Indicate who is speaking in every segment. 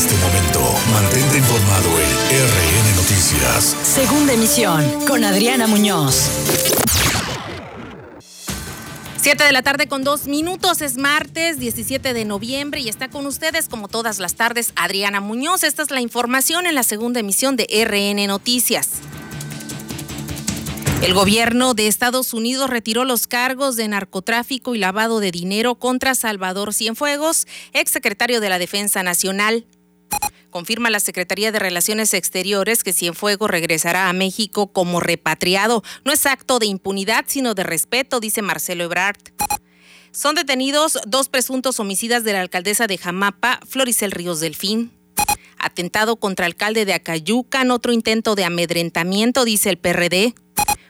Speaker 1: este momento. Mantente informado en RN Noticias.
Speaker 2: Segunda emisión con Adriana Muñoz.
Speaker 3: Siete de la tarde con dos minutos, es martes 17 de noviembre y está con ustedes como todas las tardes Adriana Muñoz. Esta es la información en la segunda emisión de RN Noticias. El gobierno de Estados Unidos retiró los cargos de narcotráfico y lavado de dinero contra Salvador Cienfuegos, exsecretario de la Defensa Nacional. Confirma la Secretaría de Relaciones Exteriores que Cienfuegos regresará a México como repatriado. No es acto de impunidad, sino de respeto, dice Marcelo Ebrard. Son detenidos dos presuntos homicidas de la alcaldesa de Jamapa, Floricel Ríos Delfín. Atentado contra alcalde de Acayucan, otro intento de amedrentamiento, dice el PRD.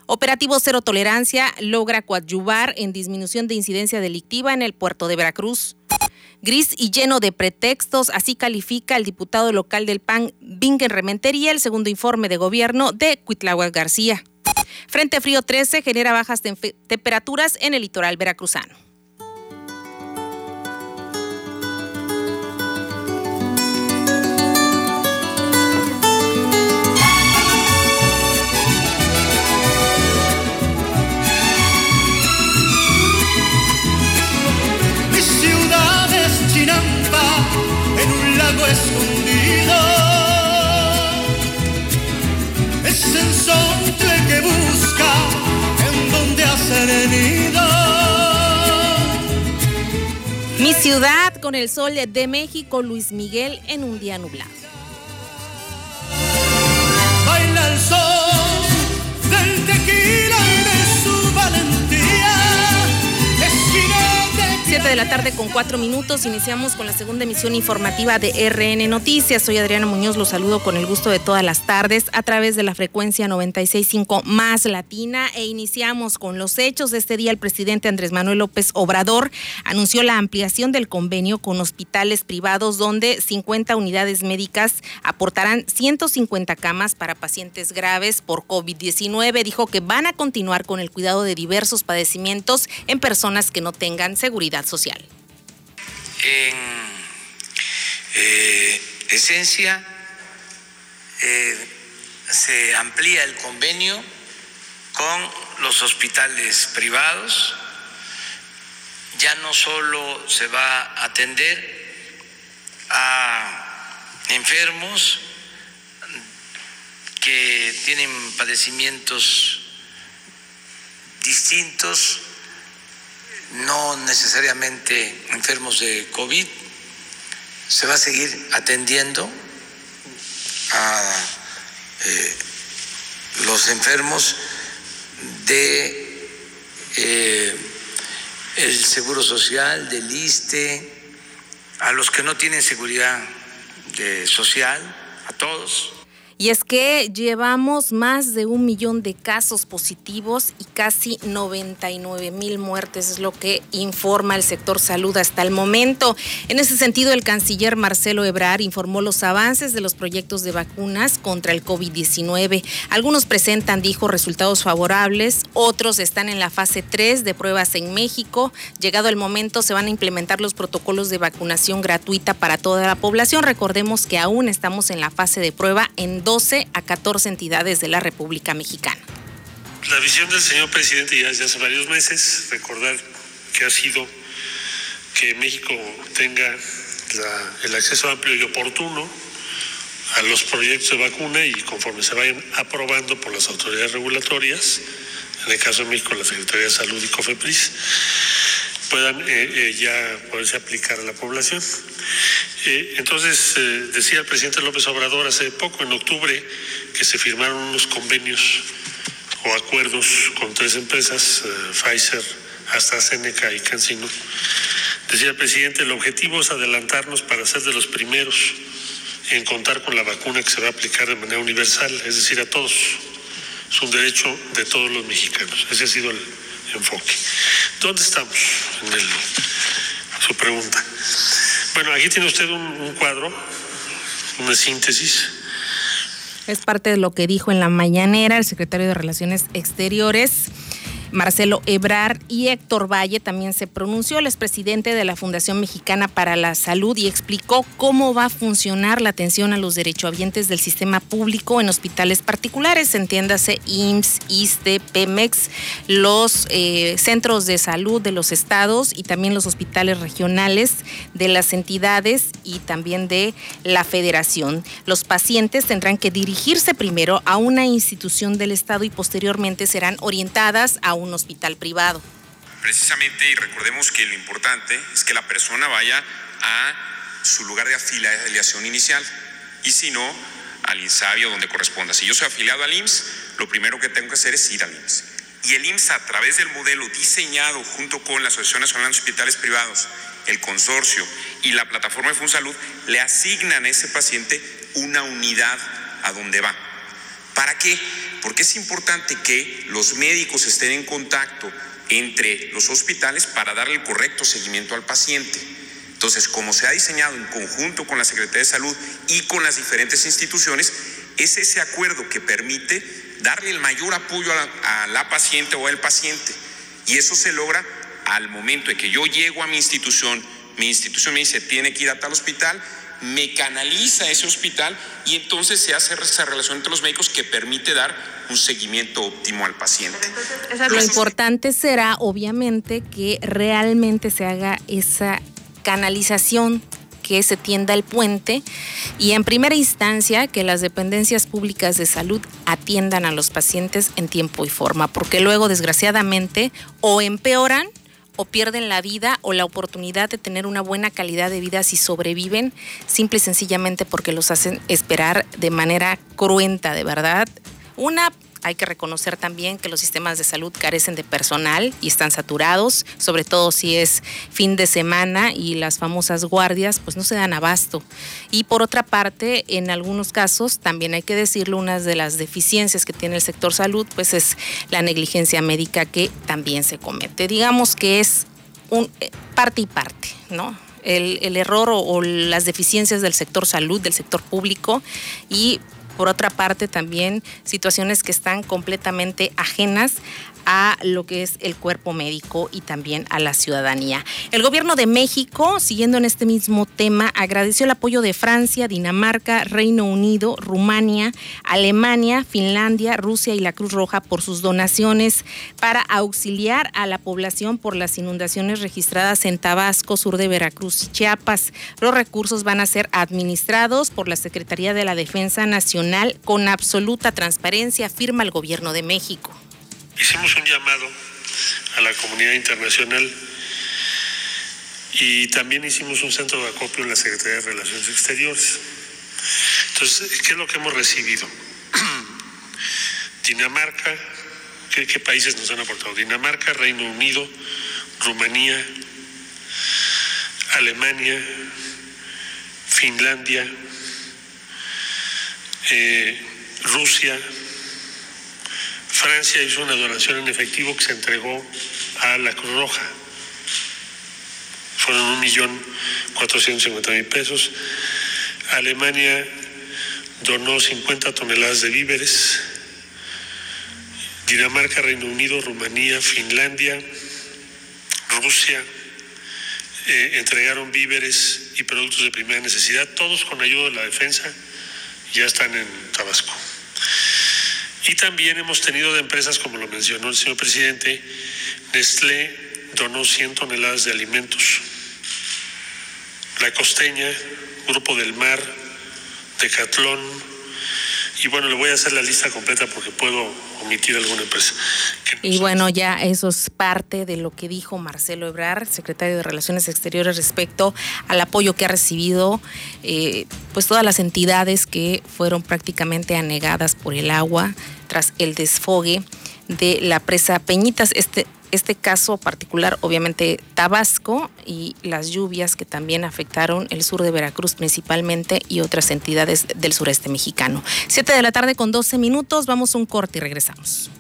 Speaker 3: Operativo Cero Tolerancia logra coadyuvar en disminución de incidencia delictiva en el puerto de Veracruz. Gris y lleno de pretextos, así califica el diputado local del PAN, Bingen Rementería, el segundo informe de gobierno de Cuitláhuac García. Frente Frío 13 genera bajas temperaturas en el litoral veracruzano.
Speaker 4: Escondido. Es el sol que busca en donde hacer nido.
Speaker 3: Mi ciudad con el sol de México, Luis Miguel en un día nublado.
Speaker 4: Baila el sol
Speaker 3: tarde con cuatro minutos. Iniciamos con la segunda emisión informativa de RN Noticias. Soy Adriana Muñoz, los saludo con el gusto de todas las tardes a través de la frecuencia 965 más latina e iniciamos con los hechos. Este día el presidente Andrés Manuel López Obrador anunció la ampliación del convenio con hospitales privados donde 50 unidades médicas aportarán 150 camas para pacientes graves por COVID-19. Dijo que van a continuar con el cuidado de diversos padecimientos en personas que no tengan seguridad social.
Speaker 5: En eh, esencia, eh, se amplía el convenio con los hospitales privados. Ya no solo se va a atender a enfermos que tienen padecimientos distintos no necesariamente enfermos de COVID. Se va a seguir atendiendo a eh, los enfermos de eh, el Seguro Social, del ISTE, a los que no tienen seguridad social, a todos.
Speaker 3: Y es que llevamos más de un millón de casos positivos y casi 99 mil muertes, es lo que informa el sector salud hasta el momento. En ese sentido, el canciller Marcelo Ebrar informó los avances de los proyectos de vacunas contra el COVID-19. Algunos presentan, dijo, resultados favorables, otros están en la fase 3 de pruebas en México. Llegado el momento, se van a implementar los protocolos de vacunación gratuita para toda la población. Recordemos que aún estamos en la fase de prueba en 12 a 14 entidades de la República Mexicana.
Speaker 6: La visión del señor presidente ya hace varios meses, recordar que ha sido que México tenga el acceso amplio y oportuno a los proyectos de vacuna y conforme se vayan aprobando por las autoridades regulatorias, en el caso de México la Secretaría de Salud y COFEPRIS, puedan eh, eh, ya poderse aplicar a la población. Eh, entonces, decía el presidente López Obrador hace poco, en octubre, que se firmaron unos convenios o acuerdos con tres empresas, Pfizer, AstraZeneca y CanSino. Decía el presidente, el objetivo es adelantarnos para ser de los primeros en contar con la vacuna que se va a aplicar de manera universal, es decir, a todos. Es un derecho de todos los mexicanos. Ese ha sido el enfoque. ¿Dónde estamos su pregunta? Bueno, aquí tiene usted un, cuadro, una síntesis.
Speaker 3: Es parte de lo que dijo en la mañanera el secretario de Relaciones Exteriores. Marcelo Ebrar y Héctor Valle también se pronunció, el expresidente de la Fundación Mexicana para la Salud, y explicó cómo va a funcionar la atención a los derechohabientes del sistema público en hospitales particulares, entiéndase IMSS, ISTE, PEMEX, los eh, centros de salud de los estados y también los hospitales regionales de las entidades y también de la federación. Los pacientes tendrán que dirigirse primero a una institución del estado y posteriormente serán orientadas a un hospital privado.
Speaker 7: Precisamente, y recordemos que lo importante es que la persona vaya a su lugar de afiliación inicial y si no, al INSABI o donde corresponda. Si yo soy afiliado al IMSS, lo primero que tengo que hacer es ir al IMSS. Y el IMSS, a través del modelo diseñado junto con la Asociación Nacional de Hospitales Privados, el consorcio y la plataforma de FunSalud, le asignan a ese paciente una unidad a donde va. ¿Para qué? Porque es importante que los médicos estén en contacto entre los hospitales para darle el correcto seguimiento al paciente. Entonces, como se ha diseñado en conjunto con la Secretaría de Salud y con las diferentes instituciones, es ese acuerdo que permite darle el mayor apoyo a la, paciente o al paciente. Y eso se logra al momento de que yo llego a mi institución, mi institución me dice, tiene que ir a tal hospital, me canaliza a ese hospital y entonces se hace esa relación entre los médicos que permite dar un seguimiento óptimo al paciente.
Speaker 3: Lo importante será, obviamente, que realmente se haga esa canalización que se tienda el puente y en primera instancia que las dependencias públicas de salud atiendan a los pacientes en tiempo y forma, porque luego desgraciadamente o empeoran o pierden la vida o la oportunidad de tener una buena calidad de vida si sobreviven, simple y sencillamente porque los hacen esperar de manera cruenta, de verdad. Una hay que reconocer también que los sistemas de salud carecen de personal y están saturados, sobre todo si es fin de semana y las famosas guardias pues no se dan abasto. Y por otra parte, en algunos casos, también hay que decirlo, una de las deficiencias que tiene el sector salud pues es la negligencia médica que también se comete. Digamos que es un eh, parte y parte, ¿no? El, error o las deficiencias del sector salud, del sector público y por otra parte también situaciones que están completamente ajenas a lo que es el cuerpo médico y también a la ciudadanía. El gobierno de México, siguiendo en este mismo tema, agradeció el apoyo de Francia, Dinamarca, Reino Unido, Rumania, Alemania, Finlandia, Rusia y la Cruz Roja por sus donaciones para auxiliar a la población por las inundaciones registradas en Tabasco, sur de Veracruz y Chiapas. Los recursos van a ser administrados por la Secretaría de la Defensa Nacional con absoluta transparencia, afirma el gobierno de México
Speaker 6: hicimos un llamado a la comunidad internacional y también hicimos un centro de acopio en la Secretaría de Relaciones Exteriores. Entonces, ¿qué es lo que hemos recibido? Dinamarca, ¿qué, ¿qué, países nos han aportado? Dinamarca, Reino Unido, Rumanía, Alemania, Finlandia, eh, Rusia, Francia hizo una donación en efectivo que se entregó a la Cruz Roja. Fueron un millón cuatrocientos mil pesos. Alemania donó 50 toneladas de víveres. Dinamarca, Reino Unido, Rumanía, Finlandia, Rusia eh, entregaron víveres y productos de primera necesidad, todos con ayuda de la defensa, ya están en Tabasco. Y también hemos tenido de empresas, como lo mencionó el señor presidente, Nestlé donó 100 toneladas de alimentos. La Costeña, Grupo del Mar, Decatlón, y bueno, le voy a hacer la lista completa porque puedo omitir alguna empresa.
Speaker 3: Y bueno, ya eso es parte de lo que dijo Marcelo Ebrar, secretario de Relaciones Exteriores, respecto al apoyo que ha recibido eh, pues todas las entidades que fueron prácticamente anegadas por el agua tras el desfogue de la presa Peñitas. Este este caso particular, obviamente Tabasco y las lluvias que también afectaron el sur de Veracruz principalmente y otras entidades del sureste mexicano. Siete de la tarde con 12 minutos, vamos a un corte y regresamos.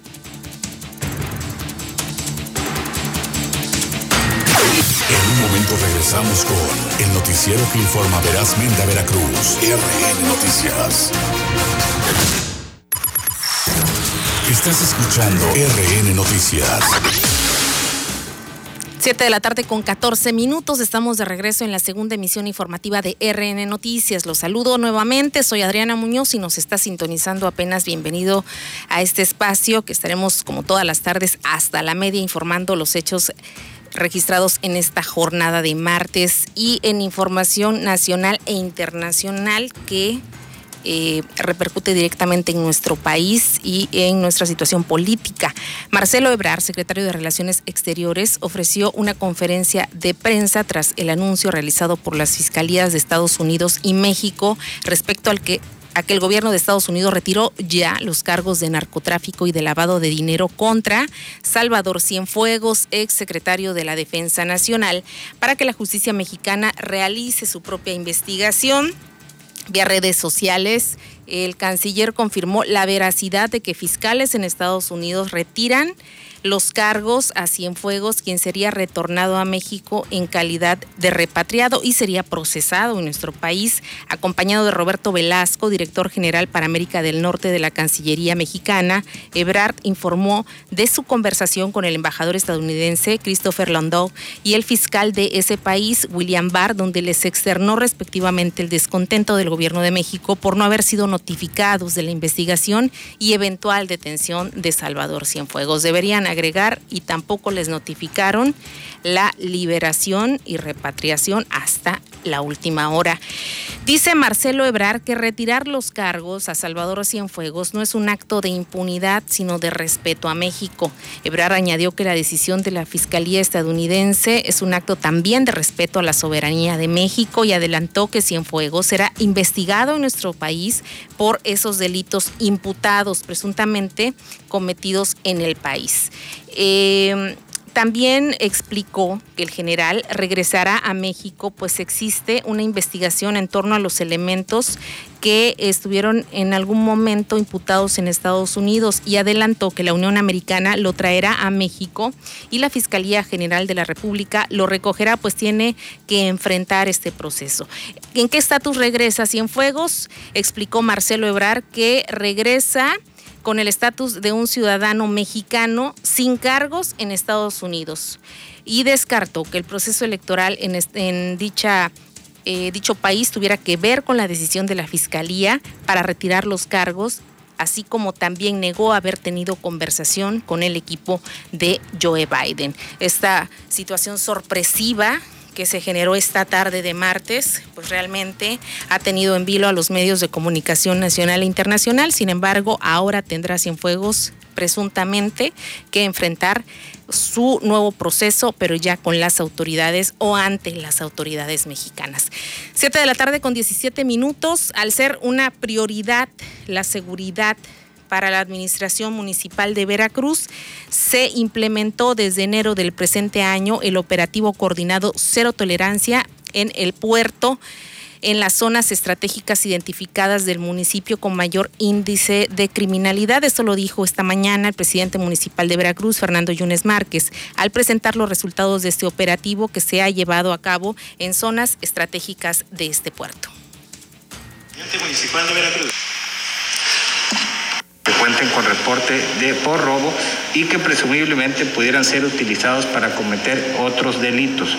Speaker 1: En un momento regresamos con el noticiero que informa verazmente a Veracruz. RN Noticias. Estás escuchando RN Noticias.
Speaker 3: 7 de la tarde con 14 minutos. Estamos de regreso en la segunda emisión informativa de RN Noticias. Los saludo nuevamente. Soy Adriana Muñoz y nos está sintonizando apenas. Bienvenido a este espacio que estaremos como todas las tardes hasta la media informando los hechos registrados en esta jornada de martes y en información nacional e internacional que eh, repercute directamente en nuestro país y en nuestra situación política. Marcelo Ebrard, secretario de Relaciones Exteriores, ofreció una conferencia de prensa tras el anuncio realizado por las fiscalías de Estados Unidos y México respecto al que a que el gobierno de Estados Unidos retiró ya los cargos de narcotráfico y de lavado de dinero contra Salvador Cienfuegos, ex secretario de la Defensa Nacional, para que la justicia mexicana realice su propia investigación Vía redes sociales, el canciller confirmó la veracidad de que fiscales en Estados Unidos retiran los cargos a Cienfuegos, quien sería retornado a México en calidad de repatriado y sería procesado en nuestro país, acompañado de Roberto Velasco, director general para América del Norte de la Cancillería mexicana. Ebrard informó de su conversación con el embajador estadounidense Christopher Landau y el fiscal de ese país, William Barr, donde les externó respectivamente el descontento del gobierno de México por no haber sido notificados de la investigación y eventual detención de Salvador Cienfuegos. Deberían agregar y tampoco les notificaron la liberación y repatriación hasta la última hora. Dice Marcelo Ebrar que retirar los cargos a Salvador Cienfuegos no es un acto de impunidad, sino de respeto a México. Ebrar añadió que la decisión de la Fiscalía estadounidense es un acto también de respeto a la soberanía de México y adelantó que Cienfuegos será investigado en nuestro país por esos delitos imputados presuntamente cometidos en el país. Eh, también explicó que el general regresará a México, pues existe una investigación en torno a los elementos que estuvieron en algún momento imputados en Estados Unidos y adelantó que la Unión Americana lo traerá a México y la Fiscalía General de la República lo recogerá, pues tiene que enfrentar este proceso. ¿En qué estatus regresa Cienfuegos? Explicó Marcelo Ebrar que regresa con el estatus de un ciudadano mexicano sin cargos en Estados Unidos y descartó que el proceso electoral en, dicha, eh, dicho país tuviera que ver con la decisión de la Fiscalía para retirar los cargos así como también negó haber tenido conversación con el equipo de Joe Biden. Esta situación sorpresiva que se generó esta tarde de martes, pues realmente ha tenido en vilo a los medios de comunicación nacional e internacional. Sin embargo, ahora tendrá Cienfuegos presuntamente que enfrentar su nuevo proceso, pero ya con las autoridades o ante las autoridades mexicanas. Siete de la tarde con 17 minutos, al ser una prioridad la seguridad para la Administración Municipal de Veracruz, se implementó desde enero del presente año el operativo coordinado Cero Tolerancia en el puerto en las zonas estratégicas identificadas del municipio con mayor índice de criminalidad. Esto lo dijo esta mañana el presidente municipal de Veracruz, Fernando Yunes Márquez, al presentar los resultados de este operativo que se ha llevado a cabo en zonas estratégicas de este puerto.
Speaker 8: Municipal de Veracruz que cuenten con reporte de por robo y que presumiblemente pudieran ser utilizados para cometer otros delitos.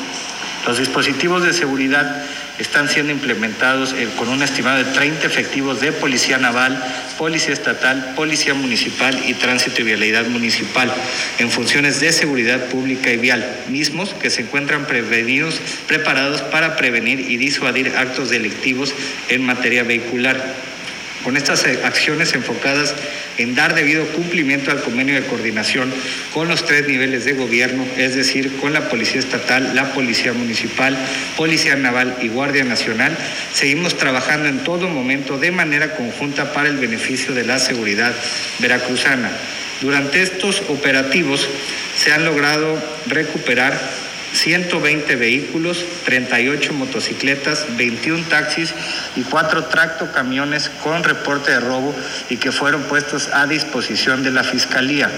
Speaker 8: Los dispositivos de seguridad están siendo implementados eh, con un estimado de 30 efectivos de Policía Naval, Policía Estatal, Policía Municipal y Tránsito y Vialidad Municipal en funciones de seguridad pública y vial, mismos que se encuentran prevenidos, preparados para prevenir y disuadir actos delictivos en materia vehicular con estas eh, acciones enfocadas en dar debido cumplimiento al convenio de coordinación con los tres niveles de gobierno, es decir, con la Policía Estatal, la Policía Municipal, Policía Naval y Guardia Nacional, seguimos trabajando en todo momento de manera conjunta para el beneficio de la seguridad veracruzana. Durante estos operativos se han logrado recuperar 120 vehículos, 38 motocicletas, 21 taxis y 4 tractocamiones con reporte de robo y que fueron puestos a disposición de la Fiscalía.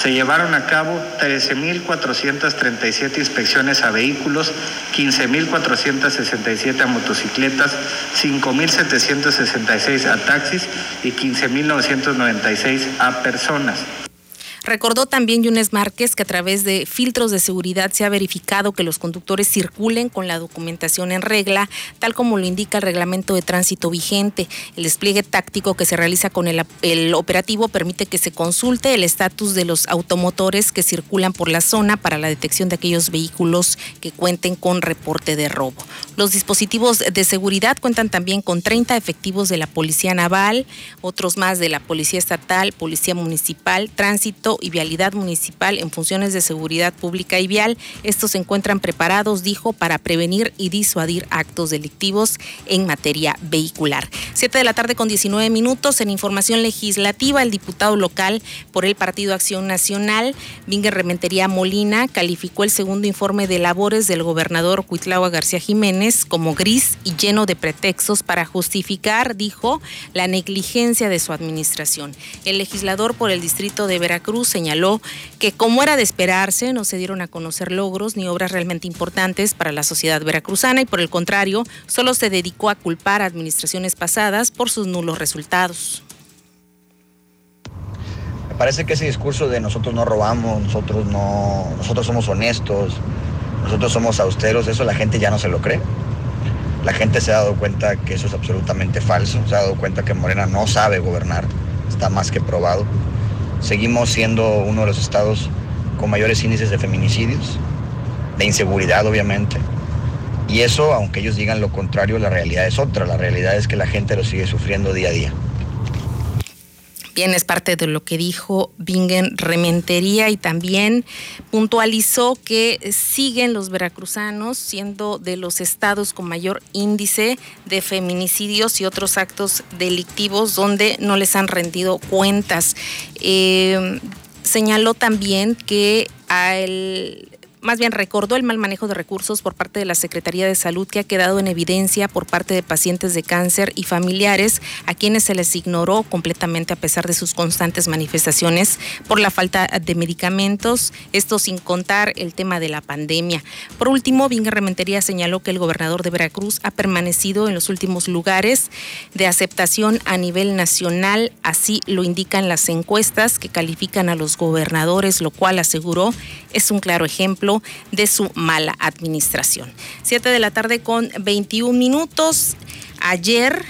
Speaker 8: se llevaron a cabo 13.437 inspecciones a vehículos, 15.467 a motocicletas, 5.766 a taxis y 15.996 a personas.
Speaker 3: Recordó también Yunes Márquez que a través de filtros de seguridad se ha verificado que los conductores circulen con la documentación en regla, tal como lo indica el reglamento de tránsito vigente. El despliegue táctico que se realiza con el, el operativo permite que se consulte el estatus de los automotores que circulan por la zona para la detección de aquellos vehículos que cuenten con reporte de robo. Los dispositivos de seguridad cuentan también con 30 efectivos de la Policía Naval, otros más de la Policía Estatal, Policía Municipal, Tránsito y Vialidad Municipal en funciones de seguridad pública y vial. Estos se encuentran preparados, dijo, para prevenir y disuadir actos delictivos en materia vehicular. Siete de la tarde con 19 minutos. En información legislativa, el diputado local por el Partido Acción Nacional, Vinger Rementería Molina, calificó el segundo informe de labores del gobernador Cuitlagua García Jiménez como gris y lleno de pretextos para justificar, dijo, la negligencia de su administración. El legislador por el distrito de Veracruz señaló que como era de esperarse, no se dieron a conocer logros ni obras realmente importantes para la sociedad veracruzana y por el contrario, solo se dedicó a culpar a administraciones pasadas por sus nulos resultados.
Speaker 9: Me parece que ese discurso de nosotros no robamos, nosotros no, nosotros somos honestos, nosotros somos austeros, eso la gente ya no se lo cree. La gente se ha dado cuenta que eso es absolutamente falso, se ha dado cuenta que Morena no sabe gobernar, está más que probado. Seguimos siendo uno de los estados con mayores índices de feminicidios, de inseguridad obviamente. Y eso, aunque ellos digan lo contrario, la realidad es otra. La realidad es que la gente lo sigue sufriendo día a día.
Speaker 3: Bien, es parte de lo que dijo Bingen Rementería y también puntualizó que siguen los veracruzanos siendo de los estados con mayor índice de feminicidios y otros actos delictivos donde no les han rendido cuentas. Eh, señaló también que al más bien recordó el mal manejo de recursos por parte de la Secretaría de Salud que ha quedado en evidencia por parte de pacientes de cáncer y familiares a quienes se les ignoró completamente a pesar de sus constantes manifestaciones por la falta de medicamentos, esto sin contar el tema de la pandemia. Por último, Vinga Rementería señaló que el gobernador de Veracruz ha permanecido en los últimos lugares de aceptación a nivel nacional, así lo indican las encuestas que califican a los gobernadores, lo cual aseguró es un claro ejemplo de su mala administración. Siete de la tarde con 21 minutos. Ayer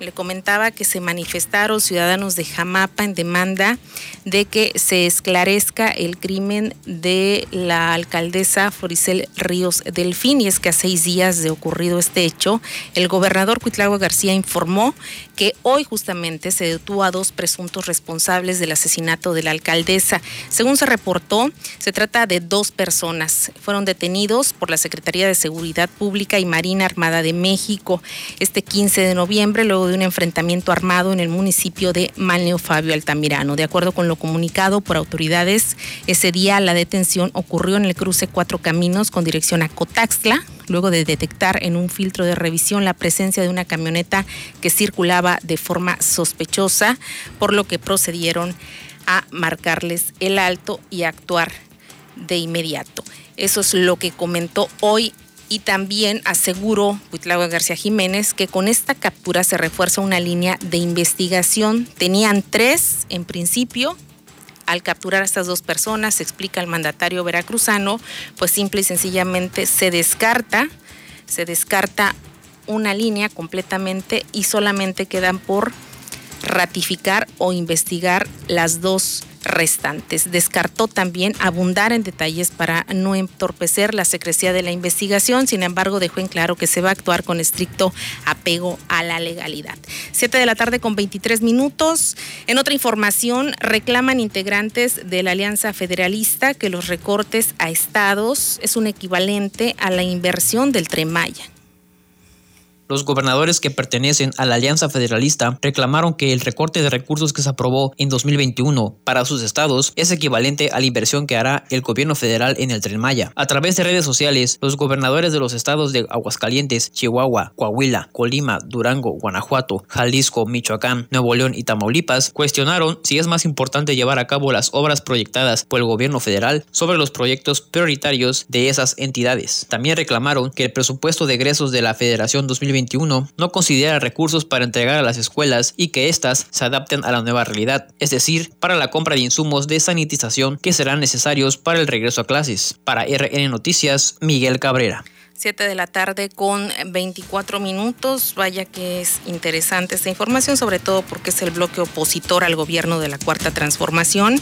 Speaker 3: le comentaba que se manifestaron ciudadanos de Jamapa en demanda de que se esclarezca el crimen de la alcaldesa Floricel Ríos Delfín y es que a seis días de ocurrido este hecho, el gobernador Cuitlagua García informó que hoy justamente se detuvo a dos presuntos responsables del asesinato de la alcaldesa. Según se reportó, se trata de dos personas. Fueron detenidos por la Secretaría de Seguridad Pública y Marina Armada de México este 15 de noviembre, luego de un enfrentamiento armado en el municipio de Malneo Fabio Altamirano. De acuerdo con lo comunicado por autoridades, ese día la detención ocurrió en el cruce Cuatro Caminos con dirección a Cotaxtla, luego de detectar en un filtro de revisión la presencia de una camioneta que circulaba de forma sospechosa, por lo que procedieron a marcarles el alto y actuar de inmediato. Eso es lo que comentó hoy y también aseguró Huitlagua García Jiménez que con esta captura se refuerza una línea de investigación. Tenían tres en principio. Al capturar a estas dos personas, explica el mandatario veracruzano, pues simple y sencillamente se descarta, se descarta una línea completamente y solamente quedan por ratificar o investigar las dos restantes. Descartó también abundar en detalles para no entorpecer la secrecía de la investigación, sin embargo dejó en claro que se va a actuar con estricto apego a la legalidad. Siete de la tarde con 23 minutos. En otra información, reclaman integrantes de la Alianza Federalista que los recortes a estados es un equivalente a la inversión del Tremaya.
Speaker 10: Los gobernadores que pertenecen a la Alianza Federalista reclamaron que el recorte de recursos que se aprobó en 2021 para sus estados es equivalente a la inversión que hará el gobierno federal en el Tren Maya. A través de redes sociales, los gobernadores de los estados de Aguascalientes, Chihuahua, Coahuila, Colima, Durango, Guanajuato, Jalisco, Michoacán, Nuevo León y Tamaulipas cuestionaron si es más importante llevar a cabo las obras proyectadas por el gobierno federal sobre los proyectos prioritarios de esas entidades. También reclamaron que el presupuesto de egresos de la Federación 2021 no considera recursos para entregar a las escuelas y que éstas se adapten a la nueva realidad, es decir, para la compra de insumos de sanitización que serán necesarios para el regreso a clases. Para RN Noticias, Miguel Cabrera.
Speaker 3: 7 de la tarde con 24 minutos. Vaya que es interesante esta información, sobre todo porque es el bloque opositor al gobierno de la Cuarta Transformación.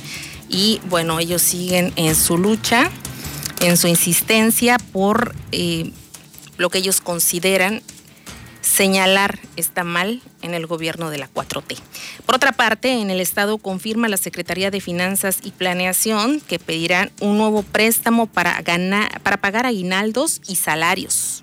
Speaker 3: Y bueno, ellos siguen en su lucha, en su insistencia por eh, lo que ellos consideran señalar está mal en el gobierno de la 4T. Por otra parte, en el Estado confirma la Secretaría de Finanzas y Planeación que pedirán un nuevo préstamo para, ganar, para pagar aguinaldos y salarios.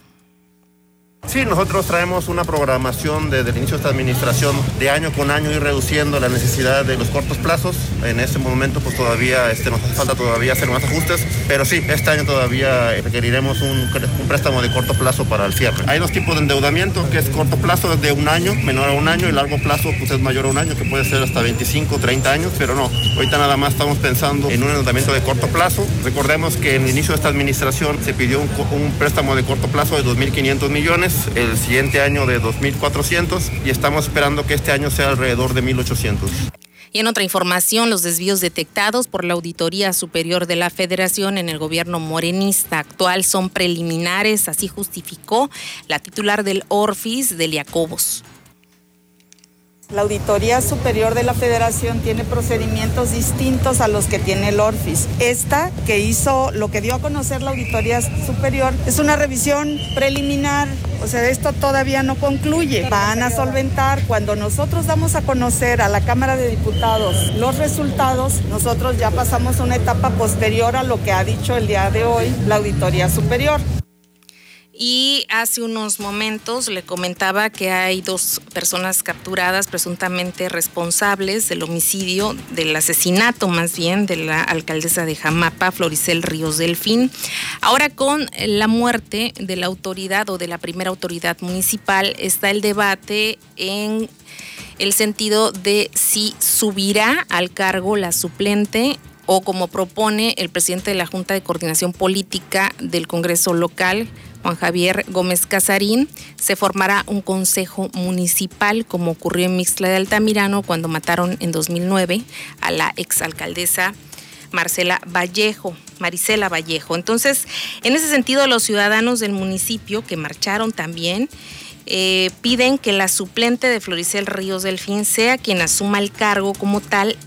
Speaker 11: Sí, nosotros traemos una programación desde el inicio de esta administración de año con año ir reduciendo la necesidad de los cortos plazos. En este momento pues todavía este, nos hace falta todavía hacer más ajustes, pero sí, este año todavía requeriremos un, préstamo de corto plazo para el cierre. Hay dos tipos de endeudamiento, que es corto plazo de un año, menor a un año, y largo plazo pues es mayor a un año, que puede ser hasta 25, 30 años, pero no, ahorita nada más estamos pensando en un endeudamiento de corto plazo. Recordemos que en el inicio de esta administración se pidió un, un préstamo de corto plazo de 2.500 millones el siguiente año de 2.400 y estamos esperando que este año sea alrededor de 1.800.
Speaker 3: Y en otra información, los desvíos detectados por la Auditoría Superior de la Federación en el gobierno morenista actual son preliminares, así justificó la titular del Orfis, Delia Cobos.
Speaker 12: La Auditoría Superior de la Federación tiene procedimientos distintos a los que tiene el ORFIS. Esta que hizo, lo que dio a conocer la Auditoría Superior, es una revisión preliminar, o sea, esto todavía no concluye. Van a solventar cuando nosotros damos a conocer a la Cámara de Diputados los resultados, nosotros ya pasamos a una etapa posterior a lo que ha dicho el día de hoy la Auditoría Superior.
Speaker 3: Y hace unos momentos le comentaba que hay dos personas capturadas presuntamente responsables del homicidio, del asesinato más bien, de la alcaldesa de Jamapa, Floricel Ríos Delfín. Ahora con la muerte de la autoridad o de la primera autoridad municipal está el debate en el sentido de si subirá al cargo la suplente o como propone el presidente de la Junta de Coordinación Política del Congreso local, Juan Javier Gómez Casarín, se formará un consejo municipal como ocurrió en Mixtla de Altamirano cuando mataron en 2009 a la exalcaldesa Marcela Vallejo, Marisela Vallejo. Entonces, en ese sentido, los ciudadanos del municipio que marcharon también eh, piden que la suplente de Floricel Ríos Delfín sea quien asuma el cargo como tal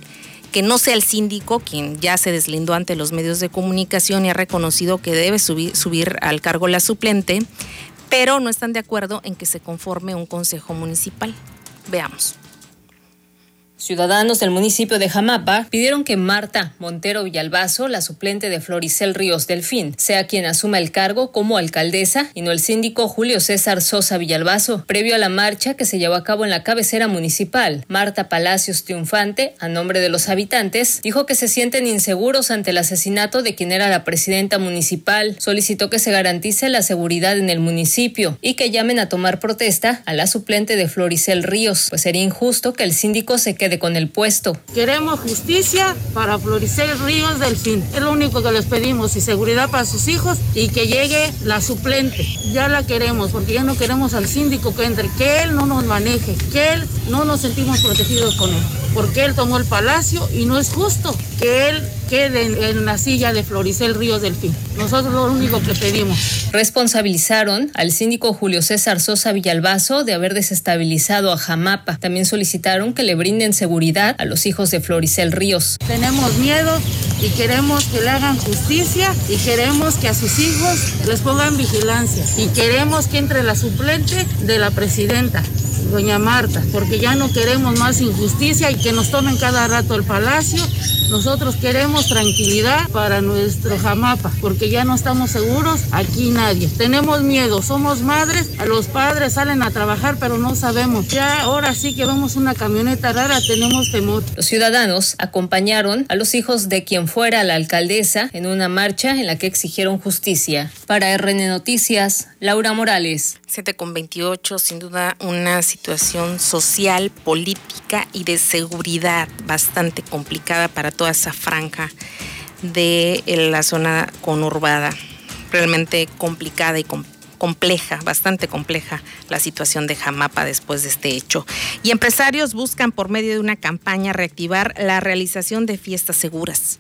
Speaker 3: que no sea el síndico quien ya se deslindó ante los medios de comunicación y ha reconocido que debe subir, subir al cargo la suplente, pero no están de acuerdo en que se conforme un consejo municipal. Veamos.
Speaker 13: Ciudadanos del municipio de Jamapa pidieron que Marta Montero Villalbazo, la suplente de Floricel Ríos Delfín, sea quien asuma el cargo como alcaldesa y no el síndico Julio César Sosa Villalbazo. Previo a la marcha que se llevó a cabo en la cabecera municipal, Marta Palacios Triunfante, a nombre de los habitantes, dijo que se sienten inseguros ante el asesinato de quien era la presidenta municipal. Solicitó que se garantice la seguridad en el municipio y que llamen a tomar protesta a la suplente de Floricel Ríos, pues sería injusto que el síndico se quede con el puesto.
Speaker 14: Queremos justicia para Floricel Ríos del Fin. Es lo único que les pedimos y seguridad para sus hijos y que llegue la suplente. Ya la queremos porque ya no queremos al síndico que entre, que él no nos maneje, que él no nos sentimos protegidos con él. Porque él tomó el palacio y no es justo que él quede en, la silla de Floricel Ríos del Fin. Nosotros lo único que pedimos.
Speaker 13: Responsabilizaron al síndico Julio César Sosa Villalbazo de haber desestabilizado a Jamapa. También solicitaron que le brinden seguridad a los hijos de Floricel Ríos.
Speaker 14: Tenemos miedo y queremos que le hagan justicia y queremos que a sus hijos les pongan vigilancia y queremos que entre la suplente de la presidenta doña Marta, porque ya no queremos más injusticia que nos tomen cada rato el palacio. Nosotros queremos tranquilidad para nuestro Jamapa, porque ya no estamos seguros aquí nadie. Tenemos miedo, somos madres, los padres salen a trabajar, pero no sabemos. Ya ahora sí que vemos una camioneta rara, tenemos temor.
Speaker 13: Los ciudadanos acompañaron a los hijos de quien fuera la alcaldesa en una marcha en la que exigieron justicia. Para RN Noticias, Laura Morales.
Speaker 3: 7 con 28, sin duda una situación social, política y de seguridad bastante complicada para toda esa franja de la zona conurbada. Realmente complicada y compleja, bastante compleja la situación de Jamapa después de este hecho. Y empresarios buscan por medio de una campaña reactivar la realización de fiestas seguras.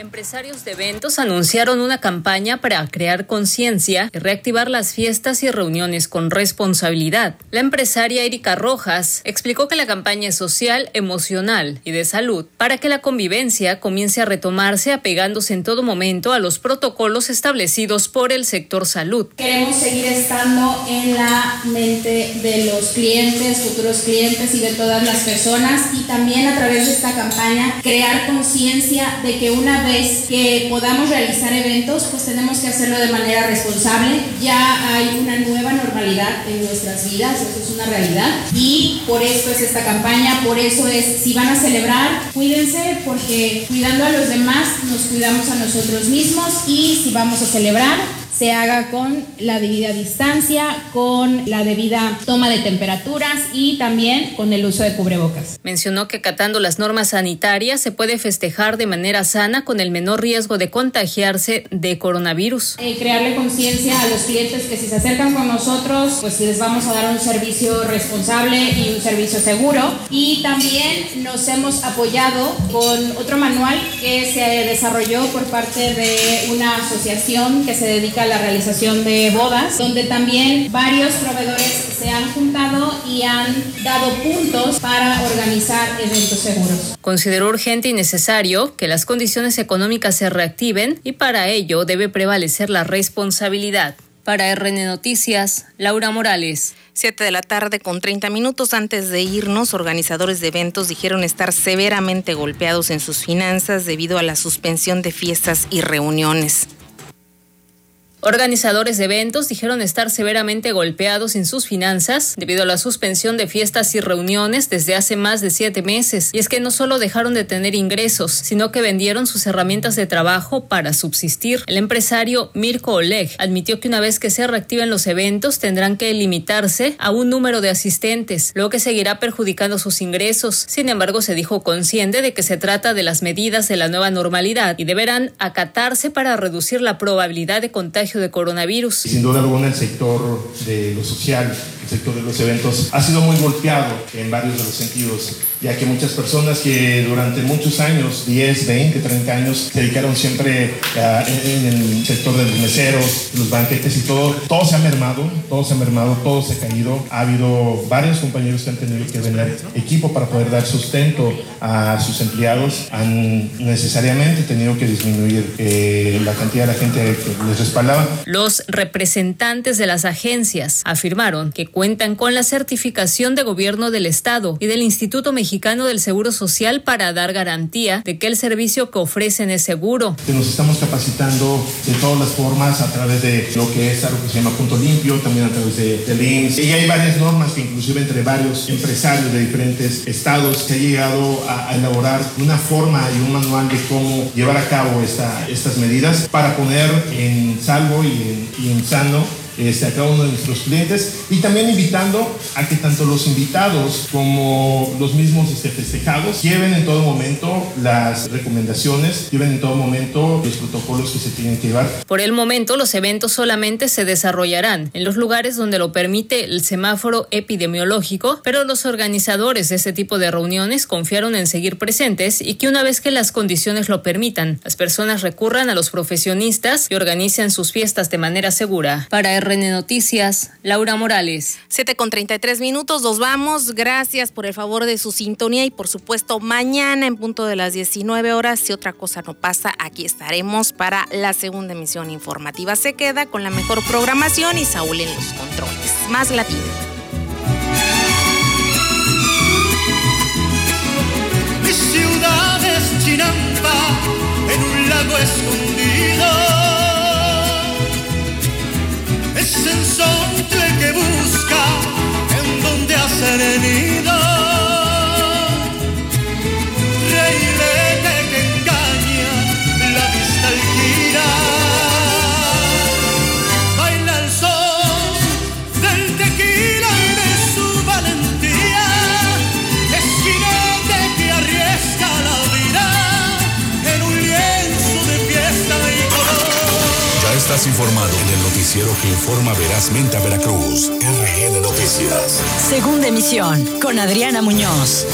Speaker 13: Empresarios de eventos anunciaron una campaña para crear conciencia y reactivar las fiestas y reuniones con responsabilidad. La empresaria Erika Rojas explicó que la campaña es social, emocional y de salud para que la convivencia comience a retomarse apegándose en todo momento a los protocolos establecidos por el sector salud.
Speaker 15: Queremos seguir estando en la mente de los clientes, futuros clientes y de todas las personas y también a través de esta campaña crear conciencia de que una vez que podamos realizar eventos, pues tenemos que hacerlo de manera responsable. Ya hay una nueva normalidad en nuestras vidas, eso es una realidad. Y por esto es esta campaña, por eso es, si van a celebrar, cuídense porque cuidando a los demás nos cuidamos a nosotros mismos y si vamos a celebrar, se haga con la debida distancia, con la debida toma de temperaturas y también con el uso de cubrebocas.
Speaker 13: Mencionó que catando las normas sanitarias se puede festejar de manera sana con el menor riesgo de contagiarse de coronavirus.
Speaker 15: Eh, crearle conciencia a los clientes que si se acercan con nosotros, pues les vamos a dar un servicio responsable y un servicio seguro. Y también nos hemos apoyado con otro manual que se desarrolló por parte de una asociación que se dedica a la realización de bodas, donde también varios proveedores se han juntado y han dado puntos para organizar eventos seguros.
Speaker 13: Consideró urgente y necesario que las condiciones económicas se reactiven y para ello debe prevalecer la responsabilidad. Para RN Noticias, Laura Morales.
Speaker 3: 7 de la tarde con 30 minutos antes de irnos, organizadores de eventos dijeron estar severamente golpeados en sus finanzas debido a la suspensión de fiestas y reuniones.
Speaker 13: Organizadores de eventos dijeron estar severamente golpeados en sus finanzas debido a la suspensión de fiestas y reuniones desde hace más de siete meses. Y es que no solo dejaron de tener ingresos, sino que vendieron sus herramientas de trabajo para subsistir. El empresario Mirko Oleg admitió que una vez que se reactiven los eventos tendrán que limitarse a un número de asistentes, lo que seguirá perjudicando sus ingresos. Sin embargo, se dijo consciente de que se trata de las medidas de la nueva normalidad y deberán acatarse para reducir la probabilidad de contagio de coronavirus.
Speaker 16: Sin duda alguna el sector de lo social, sector de los eventos ha sido muy golpeado en varios de los sentidos ya que muchas personas que durante muchos años, 10, 20, 30 años, se dedicaron siempre en, el sector de los meseros, los banquetes y todo, todo se ha mermado, todo se ha mermado, todo se ha caído. Ha habido varios compañeros que han tenido que vender equipo para poder dar sustento a sus empleados, han necesariamente tenido que disminuir eh, la cantidad de gente que les respaldaba.
Speaker 13: Los representantes de las agencias afirmaron que cuentan con la certificación de gobierno del Estado y del Instituto Mexicano del Seguro Social para dar garantía de que el servicio que ofrecen es seguro.
Speaker 16: Nos estamos capacitando de todas las formas a través de lo que es algo que se llama punto limpio, también a través de, IMSS. Y hay varias normas que inclusive entre varios empresarios de diferentes estados se ha llegado a, elaborar una forma y un manual de cómo llevar a cabo esta, estas medidas para poner en salvo y en, y en sano este, a cada uno de nuestros clientes y también invitando a que tanto los invitados como los mismos este, festejados lleven en todo momento las recomendaciones, lleven en todo momento los protocolos que se tienen que llevar.
Speaker 13: Por el momento, los eventos solamente se desarrollarán en los lugares donde lo permite el semáforo epidemiológico, pero los organizadores de este tipo de reuniones confiaron en seguir presentes y que una vez que las condiciones lo permitan, las personas recurran a los profesionistas y organicen sus fiestas de manera segura. Para RN Noticias, Laura Morales.
Speaker 3: 7 con 33 minutos, nos vamos. Gracias por el favor de su sintonía y por supuesto mañana en punto de las 19 horas, si otra cosa no pasa, aquí estaremos para la segunda emisión informativa. Se queda con la mejor programación y Saúl en los controles. Más latino.
Speaker 4: Mi ciudad es Chinampa, en un lago escondido nido. Reilete que engaña la vista alquila. Baila el sol del tequila y de su valentía. Es jinete que arriesga la vida en un lienzo de fiesta y color.
Speaker 1: Ya estás informado noticiero que informa verazmente a Veracruz. RN Noticias.
Speaker 2: Segunda emisión con Adriana Muñoz.